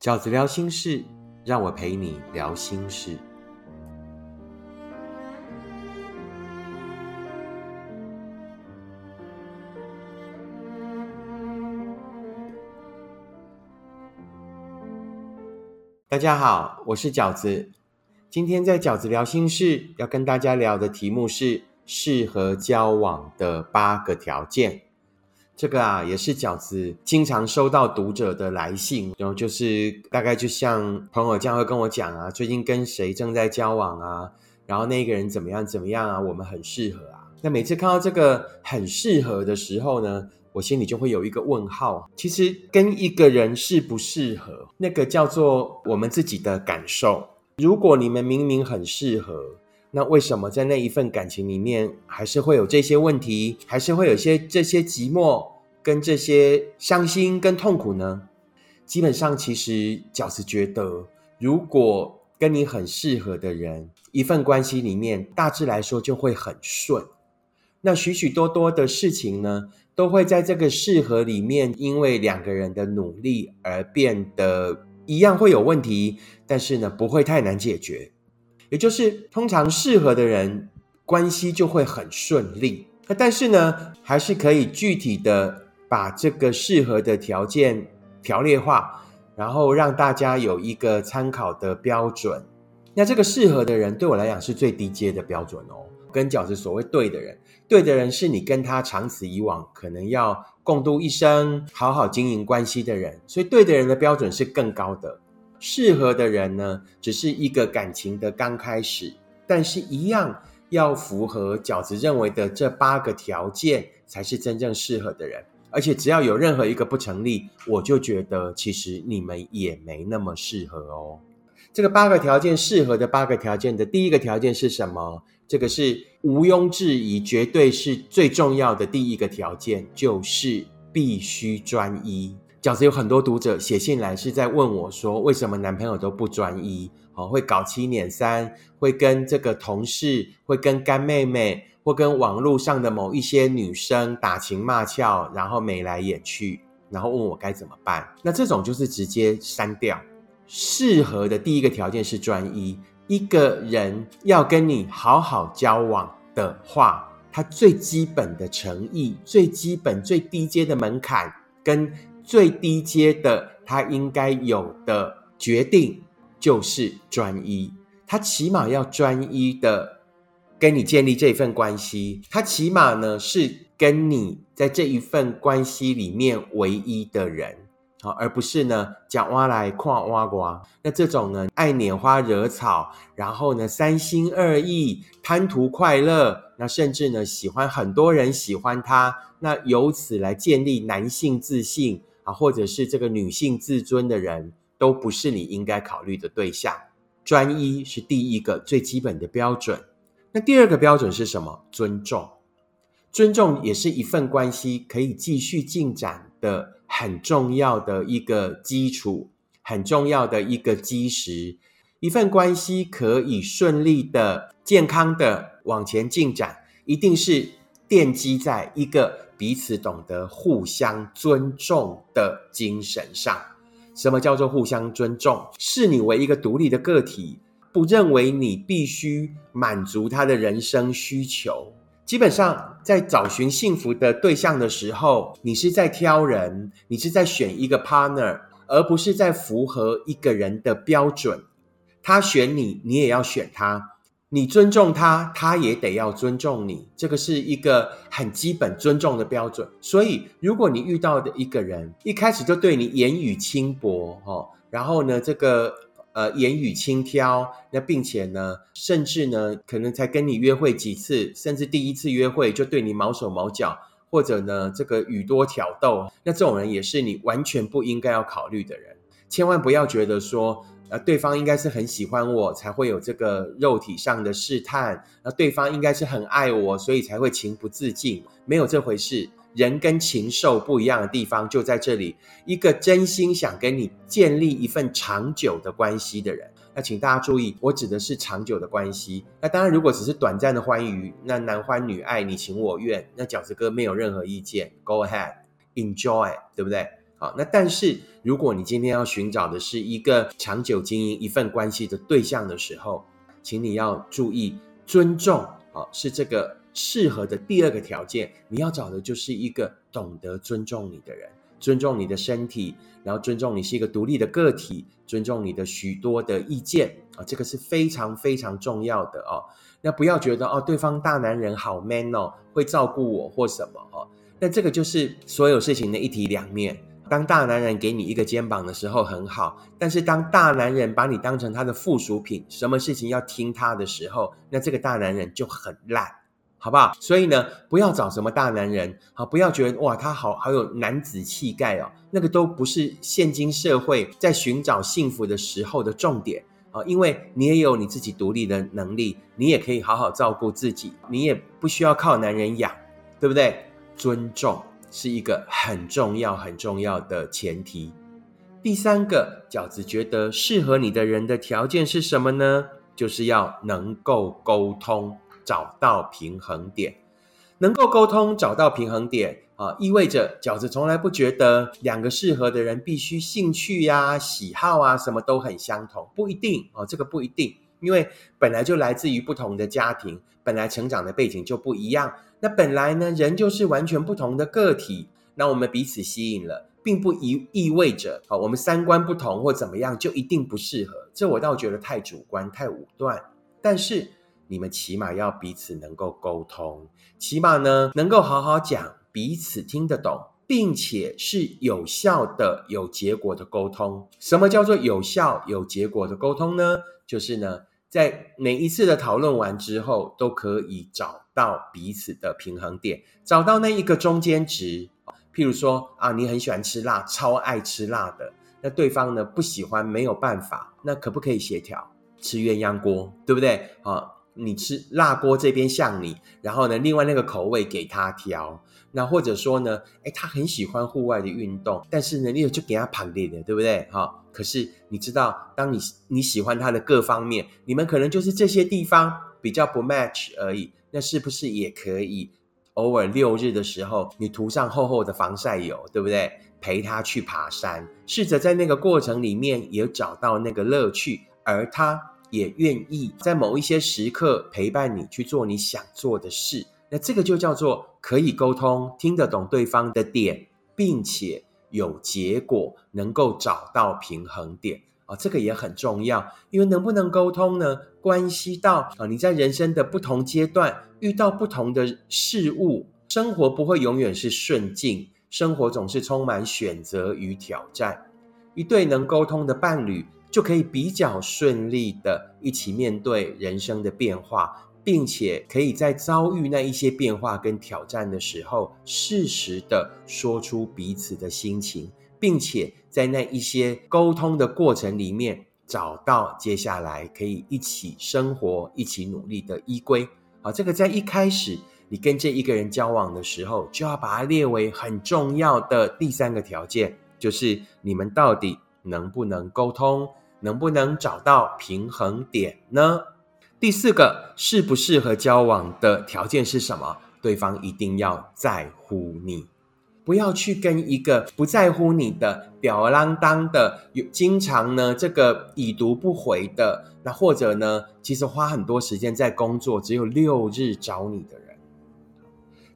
饺子聊心事，让我陪你聊心事。大家好，我是饺子。今天在饺子聊心事，要跟大家聊的题目是适合交往的八个条件。这个啊，也是饺子经常收到读者的来信，然后就是大概就像朋友这样会跟我讲啊，最近跟谁正在交往啊，然后那个人怎么样怎么样啊，我们很适合啊。那每次看到这个很适合的时候呢，我心里就会有一个问号。其实跟一个人适不适合，那个叫做我们自己的感受。如果你们明明很适合，那为什么在那一份感情里面，还是会有这些问题，还是会有些这些寂寞跟这些伤心跟痛苦呢？基本上，其实饺子觉得，如果跟你很适合的人，一份关系里面，大致来说就会很顺。那许许多多的事情呢，都会在这个适合里面，因为两个人的努力而变得一样会有问题，但是呢，不会太难解决。也就是通常适合的人关系就会很顺利，那但是呢，还是可以具体的把这个适合的条件条列化，然后让大家有一个参考的标准。那这个适合的人对我来讲是最低阶的标准哦。跟饺子所谓对的人，对的人是你跟他长此以往，可能要共度一生，好好经营关系的人，所以对的人的标准是更高的。适合的人呢，只是一个感情的刚开始，但是一样要符合饺子认为的这八个条件，才是真正适合的人。而且只要有任何一个不成立，我就觉得其实你们也没那么适合哦。这个八个条件适合的八个条件的第一个条件是什么？这个是毋庸置疑，绝对是最重要的第一个条件，就是必须专一。饺子有很多读者写信来，是在问我说，为什么男朋友都不专一？哦，会搞七撵三，会跟这个同事，会跟干妹妹，或跟网络上的某一些女生打情骂俏，然后眉来眼去，然后问我该怎么办？那这种就是直接删掉。适合的第一个条件是专一。一个人要跟你好好交往的话，他最基本的诚意，最基本最低阶的门槛跟。最低阶的，他应该有的决定就是专一。他起码要专一的跟你建立这份关系，他起码呢是跟你在这一份关系里面唯一的人，好，而不是呢讲挖来跨挖瓜。那这种呢爱拈花惹草，然后呢三心二意，贪图快乐，那甚至呢喜欢很多人喜欢他，那由此来建立男性自信。啊，或者是这个女性自尊的人，都不是你应该考虑的对象。专一是第一个最基本的标准。那第二个标准是什么？尊重。尊重也是一份关系可以继续进展的很重要的一个基础，很重要的一个基石。一份关系可以顺利的、健康的往前进展，一定是奠基在一个。彼此懂得互相尊重的精神上，什么叫做互相尊重？视你为一个独立的个体，不认为你必须满足他的人生需求。基本上，在找寻幸福的对象的时候，你是在挑人，你是在选一个 partner，而不是在符合一个人的标准。他选你，你也要选他。你尊重他，他也得要尊重你，这个是一个很基本尊重的标准。所以，如果你遇到的一个人一开始就对你言语轻薄，哈，然后呢，这个呃言语轻佻，那并且呢，甚至呢，可能才跟你约会几次，甚至第一次约会就对你毛手毛脚，或者呢，这个语多挑逗，那这种人也是你完全不应该要考虑的人。千万不要觉得说。呃，对方应该是很喜欢我，才会有这个肉体上的试探。那对方应该是很爱我，所以才会情不自禁。没有这回事，人跟禽兽不一样的地方就在这里。一个真心想跟你建立一份长久的关系的人，那请大家注意，我指的是长久的关系。那当然，如果只是短暂的欢愉，那男欢女爱，你情我愿，那饺子哥没有任何意见，Go ahead，enjoy，对不对？啊，那但是如果你今天要寻找的是一个长久经营一份关系的对象的时候，请你要注意尊重，啊，是这个适合的第二个条件。你要找的就是一个懂得尊重你的人，尊重你的身体，然后尊重你是一个独立的个体，尊重你的许多的意见啊，这个是非常非常重要的哦。那不要觉得哦，对方大男人好 man 哦，会照顾我或什么哦。那这个就是所有事情的一体两面。当大男人给你一个肩膀的时候很好，但是当大男人把你当成他的附属品，什么事情要听他的时候，那这个大男人就很烂，好不好？所以呢，不要找什么大男人，好，不要觉得哇，他好好有男子气概哦，那个都不是现今社会在寻找幸福的时候的重点啊，因为你也有你自己独立的能力，你也可以好好照顾自己，你也不需要靠男人养，对不对？尊重。是一个很重要、很重要的前提。第三个，饺子觉得适合你的人的条件是什么呢？就是要能够沟通，找到平衡点。能够沟通，找到平衡点啊，意味着饺子从来不觉得两个适合的人必须兴趣呀、喜好啊什么都很相同，不一定哦，这个不一定，因为本来就来自于不同的家庭，本来成长的背景就不一样。那本来呢，人就是完全不同的个体。那我们彼此吸引了，并不意意味着啊，我们三观不同或怎么样就一定不适合。这我倒觉得太主观、太武断。但是你们起码要彼此能够沟通，起码呢能够好好讲，彼此听得懂，并且是有效的、有结果的沟通。什么叫做有效、有结果的沟通呢？就是呢。在每一次的讨论完之后，都可以找到彼此的平衡点，找到那一个中间值。譬如说啊，你很喜欢吃辣，超爱吃辣的，那对方呢不喜欢，没有办法，那可不可以协调吃鸳鸯锅，对不对？啊，你吃辣锅这边像你，然后呢，另外那个口味给他挑。那或者说呢，哎，他很喜欢户外的运动，但是呢，你就给他旁列的，对不对？哈。可是你知道，当你你喜欢他的各方面，你们可能就是这些地方比较不 match 而已。那是不是也可以偶尔六日的时候，你涂上厚厚的防晒油，对不对？陪他去爬山，试着在那个过程里面也找到那个乐趣，而他也愿意在某一些时刻陪伴你去做你想做的事。那这个就叫做可以沟通，听得懂对方的点，并且。有结果，能够找到平衡点啊，这个也很重要。因为能不能沟通呢，关系到啊，你在人生的不同阶段遇到不同的事物，生活不会永远是顺境，生活总是充满选择与挑战。一对能沟通的伴侣，就可以比较顺利的一起面对人生的变化。并且可以在遭遇那一些变化跟挑战的时候，适时的说出彼此的心情，并且在那一些沟通的过程里面，找到接下来可以一起生活、一起努力的依归。好，这个在一开始你跟这一个人交往的时候，就要把它列为很重要的第三个条件，就是你们到底能不能沟通，能不能找到平衡点呢？第四个适不适合交往的条件是什么？对方一定要在乎你，不要去跟一个不在乎你的、吊儿郎当的、有经常呢这个已读不回的，那或者呢，其实花很多时间在工作，只有六日找你的人，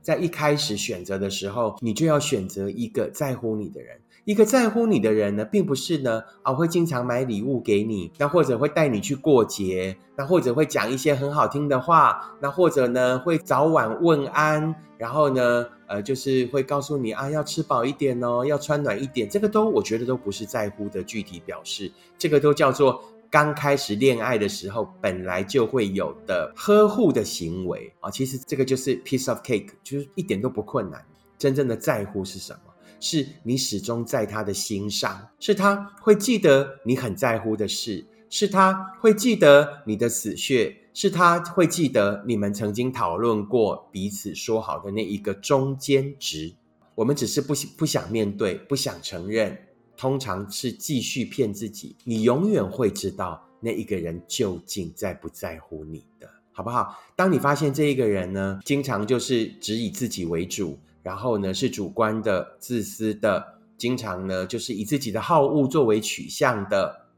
在一开始选择的时候，你就要选择一个在乎你的人。一个在乎你的人呢，并不是呢啊会经常买礼物给你，那或者会带你去过节，那或者会讲一些很好听的话，那或者呢会早晚问安，然后呢呃就是会告诉你啊要吃饱一点哦，要穿暖一点，这个都我觉得都不是在乎的具体表示，这个都叫做刚开始恋爱的时候本来就会有的呵护的行为。啊，其实这个就是 piece of cake，就是一点都不困难，真正的在乎是什么？是你始终在他的心上，是他会记得你很在乎的事，是他会记得你的死穴，是他会记得你们曾经讨论过彼此说好的那一个中间值。我们只是不不想面对，不想承认，通常是继续骗自己。你永远会知道那一个人究竟在不在乎你的，好不好？当你发现这一个人呢，经常就是只以自己为主。然后呢，是主观的、自私的，经常呢就是以自己的好恶作为取向的，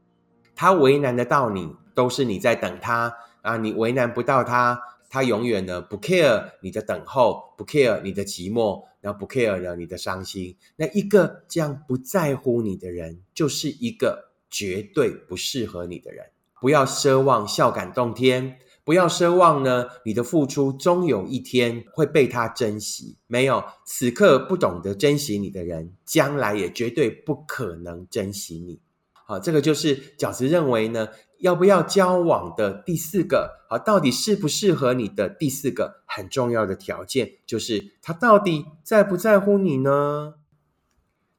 他为难得到你，都是你在等他啊，你为难不到他，他永远呢不 care 你的等候，不 care 你的寂寞，然后不 care 呢你的伤心。那一个这样不在乎你的人，就是一个绝对不适合你的人。不要奢望笑感动天。不要奢望呢，你的付出终有一天会被他珍惜。没有，此刻不懂得珍惜你的人，将来也绝对不可能珍惜你。好，这个就是饺子认为呢，要不要交往的第四个，好，到底适不适合你的第四个很重要的条件，就是他到底在不在乎你呢？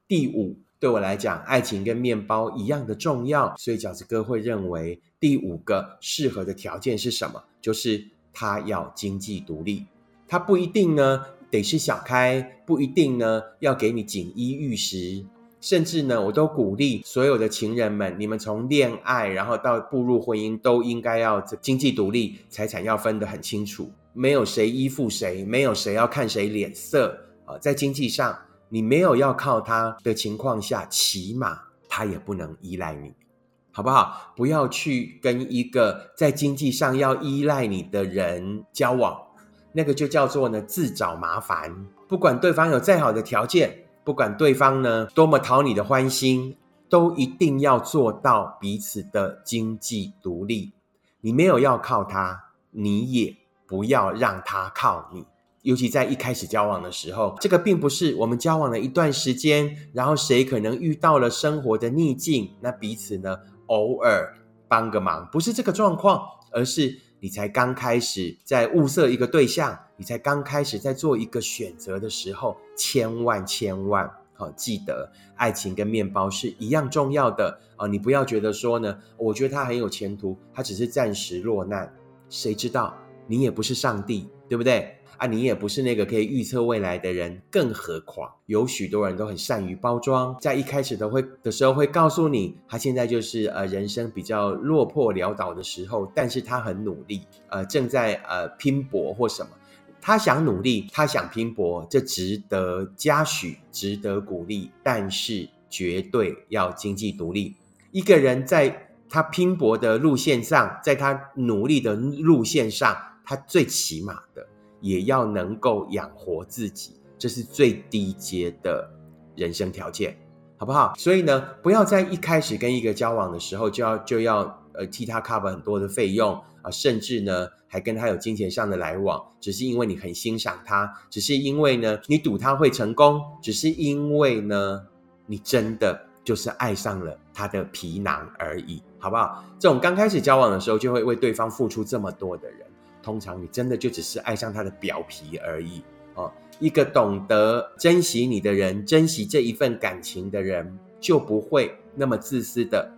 第五。对我来讲，爱情跟面包一样的重要，所以饺子哥会认为第五个适合的条件是什么？就是他要经济独立，他不一定呢得是小开，不一定呢要给你锦衣玉食，甚至呢我都鼓励所有的情人们，你们从恋爱然后到步入婚姻，都应该要经济独立，财产要分得很清楚，没有谁依附谁，没有谁要看谁脸色啊，在经济上。你没有要靠他的情况下，起码他也不能依赖你，好不好？不要去跟一个在经济上要依赖你的人交往，那个就叫做呢自找麻烦。不管对方有再好的条件，不管对方呢多么讨你的欢心，都一定要做到彼此的经济独立。你没有要靠他，你也不要让他靠你。尤其在一开始交往的时候，这个并不是我们交往了一段时间，然后谁可能遇到了生活的逆境，那彼此呢偶尔帮个忙，不是这个状况，而是你才刚开始在物色一个对象，你才刚开始在做一个选择的时候，千万千万好记得，爱情跟面包是一样重要的啊！你不要觉得说呢，我觉得他很有前途，他只是暂时落难，谁知道你也不是上帝，对不对？啊，你也不是那个可以预测未来的人，更何况有许多人都很善于包装，在一开始都会的时候会告诉你，他现在就是呃人生比较落魄潦倒的时候，但是他很努力，呃正在呃拼搏或什么，他想努力，他想拼搏，这值得嘉许，值得鼓励，但是绝对要经济独立。一个人在他拼搏的路线上，在他努力的路线上，他最起码的。也要能够养活自己，这是最低阶的人生条件，好不好？所以呢，不要在一开始跟一个交往的时候就要就要呃替他 cover 很多的费用啊，甚至呢还跟他有金钱上的来往，只是因为你很欣赏他，只是因为呢你赌他会成功，只是因为呢你真的就是爱上了他的皮囊而已，好不好？这种刚开始交往的时候就会为对方付出这么多的人。通常你真的就只是爱上他的表皮而已哦。一个懂得珍惜你的人，珍惜这一份感情的人，就不会那么自私的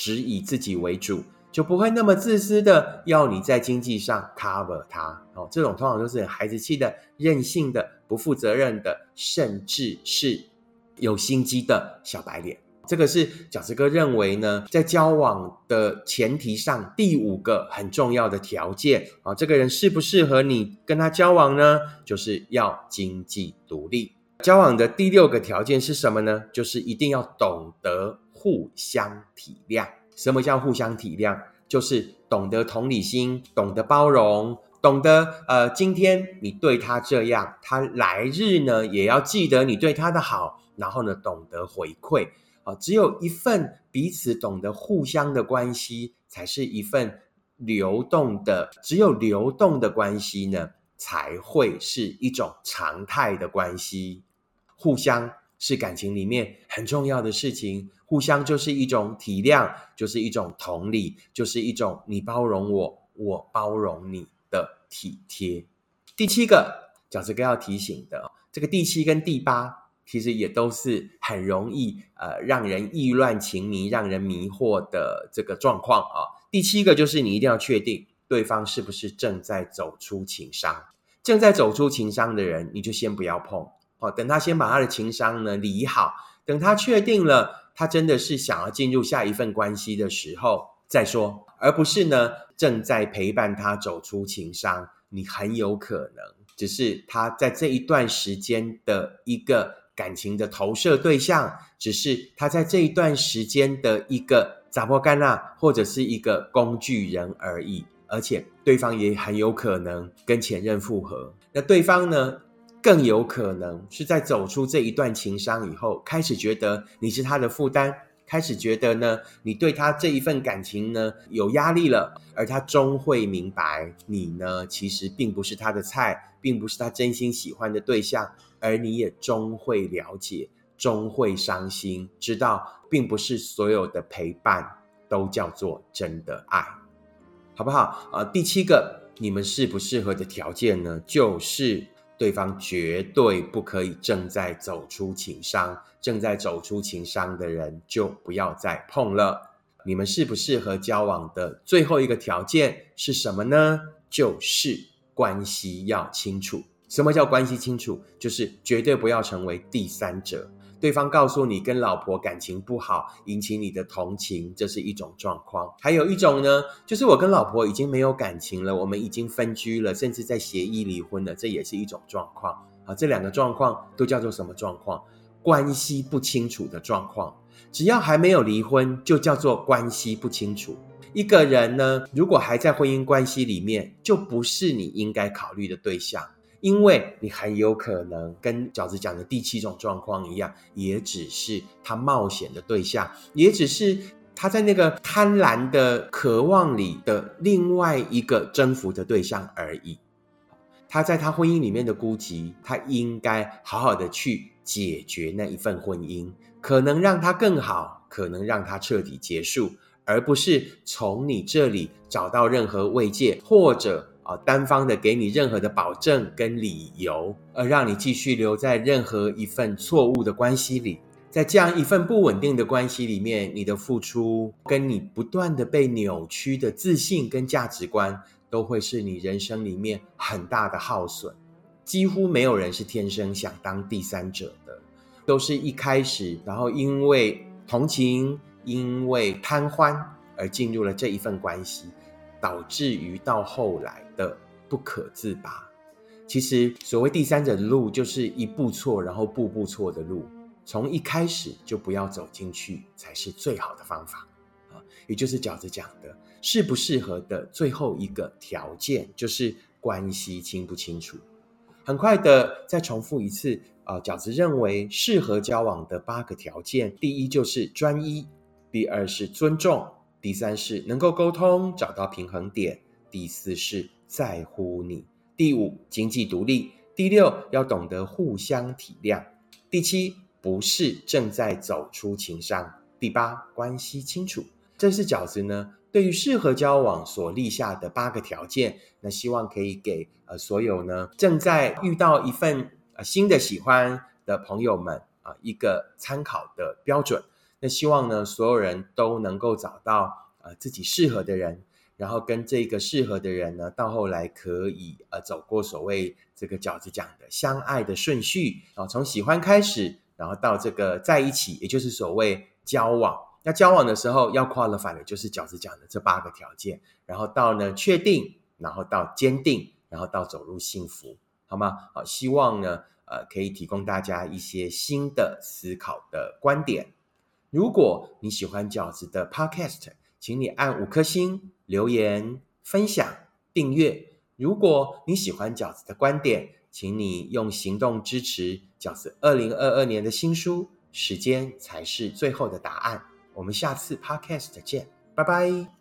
只以自己为主，就不会那么自私的要你在经济上 cover 他哦。这种通常都是孩子气的、任性的、不负责任的，甚至是有心机的小白脸。这个是饺子哥认为呢，在交往的前提上，第五个很重要的条件啊，这个人适不适合你跟他交往呢？就是要经济独立。交往的第六个条件是什么呢？就是一定要懂得互相体谅。什么叫互相体谅？就是懂得同理心，懂得包容，懂得呃，今天你对他这样，他来日呢也要记得你对他的好，然后呢，懂得回馈。啊，只有一份彼此懂得互相的关系，才是一份流动的。只有流动的关系呢，才会是一种常态的关系。互相是感情里面很重要的事情，互相就是一种体谅，就是一种同理，就是一种你包容我，我包容你的体贴。第七个饺子哥要提醒的，这个第七跟第八。其实也都是很容易呃让人意乱情迷、让人迷惑的这个状况啊。第七个就是你一定要确定对方是不是正在走出情伤，正在走出情伤的人，你就先不要碰哦。等他先把他的情商呢理好，等他确定了他真的是想要进入下一份关系的时候再说，而不是呢正在陪伴他走出情伤，你很有可能只是他在这一段时间的一个。感情的投射对象，只是他在这一段时间的一个杂波干纳或者是一个工具人而已。而且对方也很有可能跟前任复合，那对方呢，更有可能是在走出这一段情伤以后，开始觉得你是他的负担，开始觉得呢，你对他这一份感情呢有压力了，而他终会明白，你呢其实并不是他的菜，并不是他真心喜欢的对象，而你也终会了解，终会伤心，知道并不是所有的陪伴都叫做真的爱。好不好？呃，第七个，你们适不适合的条件呢？就是对方绝对不可以正在走出情商，正在走出情商的人就不要再碰了。你们适不适合交往的最后一个条件是什么呢？就是关系要清楚。什么叫关系清楚？就是绝对不要成为第三者。对方告诉你跟老婆感情不好，引起你的同情，这是一种状况。还有一种呢，就是我跟老婆已经没有感情了，我们已经分居了，甚至在协议离婚了，这也是一种状况。啊，这两个状况都叫做什么状况？关系不清楚的状况。只要还没有离婚，就叫做关系不清楚。一个人呢，如果还在婚姻关系里面，就不是你应该考虑的对象。因为你很有可能跟饺子讲的第七种状况一样，也只是他冒险的对象，也只是他在那个贪婪的渴望里的另外一个征服的对象而已。他在他婚姻里面的孤寂，他应该好好的去解决那一份婚姻，可能让他更好，可能让他彻底结束，而不是从你这里找到任何慰藉或者。啊，单方的给你任何的保证跟理由，而让你继续留在任何一份错误的关系里，在这样一份不稳定的关系里面，你的付出跟你不断的被扭曲的自信跟价值观，都会是你人生里面很大的耗损。几乎没有人是天生想当第三者的，都是一开始，然后因为同情，因为贪欢而进入了这一份关系。导致于到后来的不可自拔。其实所谓第三者的路，就是一步错，然后步步错的路。从一开始就不要走进去，才是最好的方法啊！也就是饺子讲的，适不适合的最后一个条件，就是关系清不清楚。很快的再重复一次啊！饺子认为适合交往的八个条件，第一就是专一，第二是尊重。第三是能够沟通，找到平衡点；第四是在乎你；第五经济独立；第六要懂得互相体谅；第七不是正在走出情伤；第八关系清楚。这是饺子呢对于适合交往所立下的八个条件。那希望可以给呃所有呢正在遇到一份呃新的喜欢的朋友们啊一个参考的标准。那希望呢，所有人都能够找到呃自己适合的人，然后跟这个适合的人呢，到后来可以呃走过所谓这个饺子讲的相爱的顺序啊，从喜欢开始，然后到这个在一起，也就是所谓交往。那交往的时候要 qualify 的就是饺子讲的这八个条件，然后到呢确定，然后到坚定，然后到走入幸福，好吗？好，希望呢呃可以提供大家一些新的思考的观点。如果你喜欢饺子的 Podcast，请你按五颗星、留言、分享、订阅。如果你喜欢饺子的观点，请你用行动支持饺子二零二二年的新书。时间才是最后的答案。我们下次 Podcast 见，拜拜。